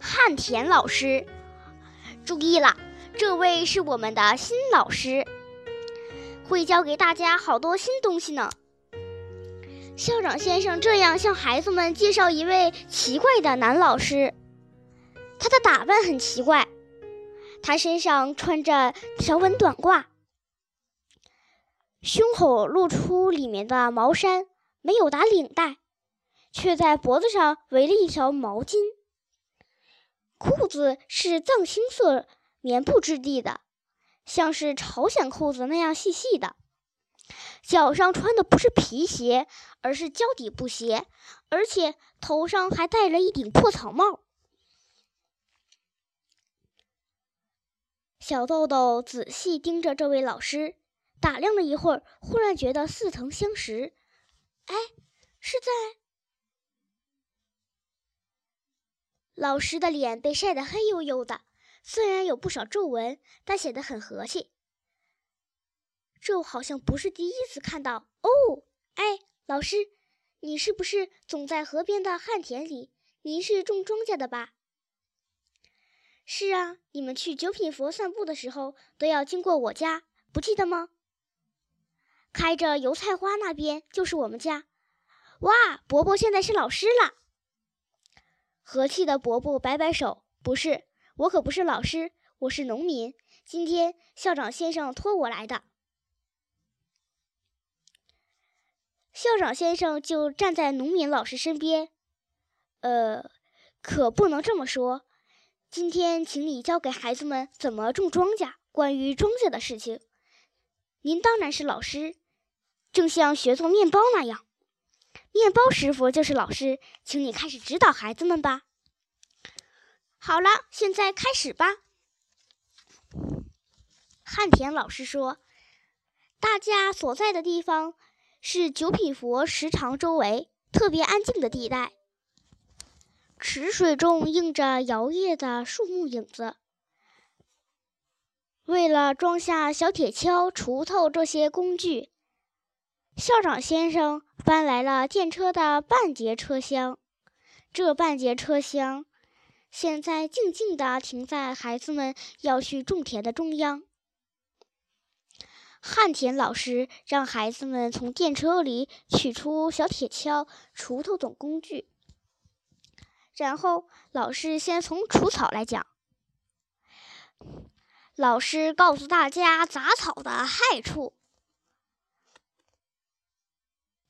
汉田老师。注意了，这位是我们的新老师，会教给大家好多新东西呢。校长先生这样向孩子们介绍一位奇怪的男老师，他的打扮很奇怪，他身上穿着条纹短褂，胸口露出里面的毛衫，没有打领带。却在脖子上围了一条毛巾，裤子是藏青色棉布质地的，像是朝鲜裤子那样细细的。脚上穿的不是皮鞋，而是胶底布鞋，而且头上还戴了一顶破草帽。小豆豆仔细盯着这位老师，打量了一会儿，忽然觉得似曾相识。哎，是在……老师的脸被晒得黑黝黝的，虽然有不少皱纹，但显得很和气。这好像不是第一次看到哦。哎，老师，你是不是总在河边的旱田里？您是种庄稼的吧？是啊，你们去九品佛散步的时候都要经过我家，不记得吗？开着油菜花那边就是我们家。哇，伯伯现在是老师了。和气的伯伯摆摆手：“不是，我可不是老师，我是农民。今天校长先生托我来的。”校长先生就站在农民老师身边。呃，可不能这么说。今天请你教给孩子们怎么种庄稼，关于庄稼的事情。您当然是老师，正像学做面包那样。面包师傅就是老师，请你开始指导孩子们吧。好了，现在开始吧。汉田老师说：“大家所在的地方是九品佛石场周围特别安静的地带，池水中映着摇曳的树木影子。为了装下小铁锹、锄头这些工具。”校长先生搬来了电车的半截车厢，这半截车厢现在静静地停在孩子们要去种田的中央。旱田老师让孩子们从电车里取出小铁锹、锄头等工具，然后老师先从除草来讲。老师告诉大家杂草的害处。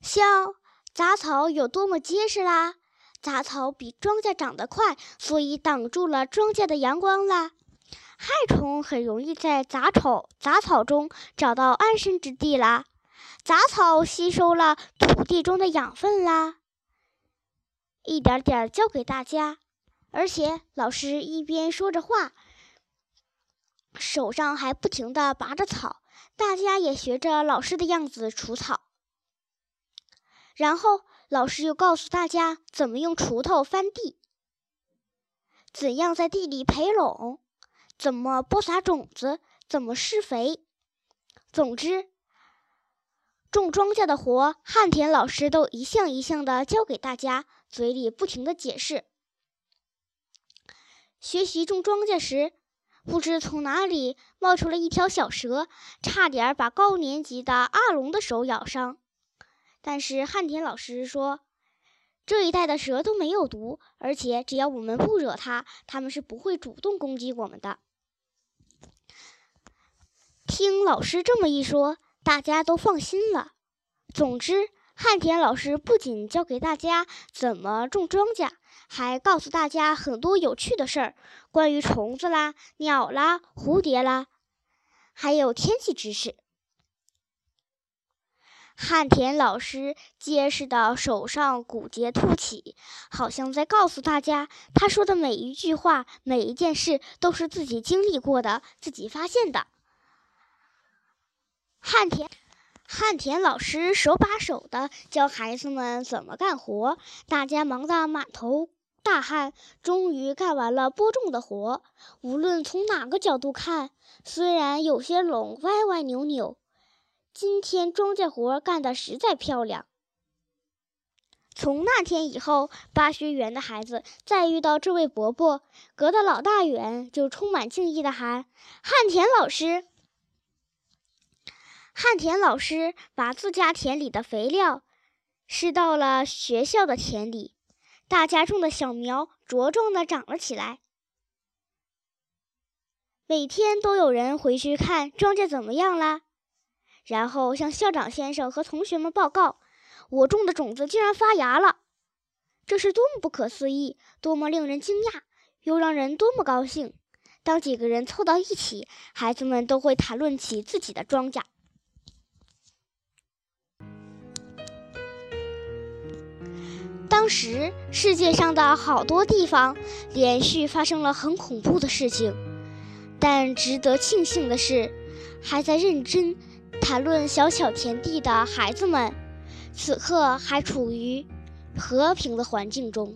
像杂草有多么结实啦！杂草比庄稼长得快，所以挡住了庄稼的阳光啦。害虫很容易在杂草杂草中找到安身之地啦。杂草吸收了土地中的养分啦。一点点教给大家，而且老师一边说着话，手上还不停地拔着草，大家也学着老师的样子除草。然后老师又告诉大家怎么用锄头翻地，怎样在地里培垄，怎么播撒种子，怎么施肥。总之，种庄稼的活，汉田老师都一项一项的教给大家，嘴里不停的解释。学习种庄稼时，不知从哪里冒出了一条小蛇，差点把高年级的阿龙的手咬伤。但是汉田老师说，这一代的蛇都没有毒，而且只要我们不惹它，它们是不会主动攻击我们的。听老师这么一说，大家都放心了。总之，汉田老师不仅教给大家怎么种庄稼，还告诉大家很多有趣的事儿，关于虫子啦、鸟啦、蝴蝶啦，还有天气知识。汉田老师结实的手上骨节凸起，好像在告诉大家，他说的每一句话、每一件事都是自己经历过的、自己发现的。汉田汉田老师手把手的教孩子们怎么干活，大家忙得满头大汗，终于干完了播种的活。无论从哪个角度看，虽然有些垄歪歪扭扭。今天庄稼活干得实在漂亮。从那天以后，巴学园的孩子再遇到这位伯伯，隔得老大远，就充满敬意地喊：“汉田老师。”汉田老师把自家田里的肥料施到了学校的田里，大家种的小苗茁壮地长了起来。每天都有人回去看庄稼怎么样啦，然后向校长先生和同学们报告。我种的种子竟然发芽了，这是多么不可思议，多么令人惊讶，又让人多么高兴！当几个人凑到一起，孩子们都会谈论起自己的庄稼。当时世界上的好多地方连续发生了很恐怖的事情，但值得庆幸的是，还在认真谈论小小田地的孩子们。此刻还处于和平的环境中。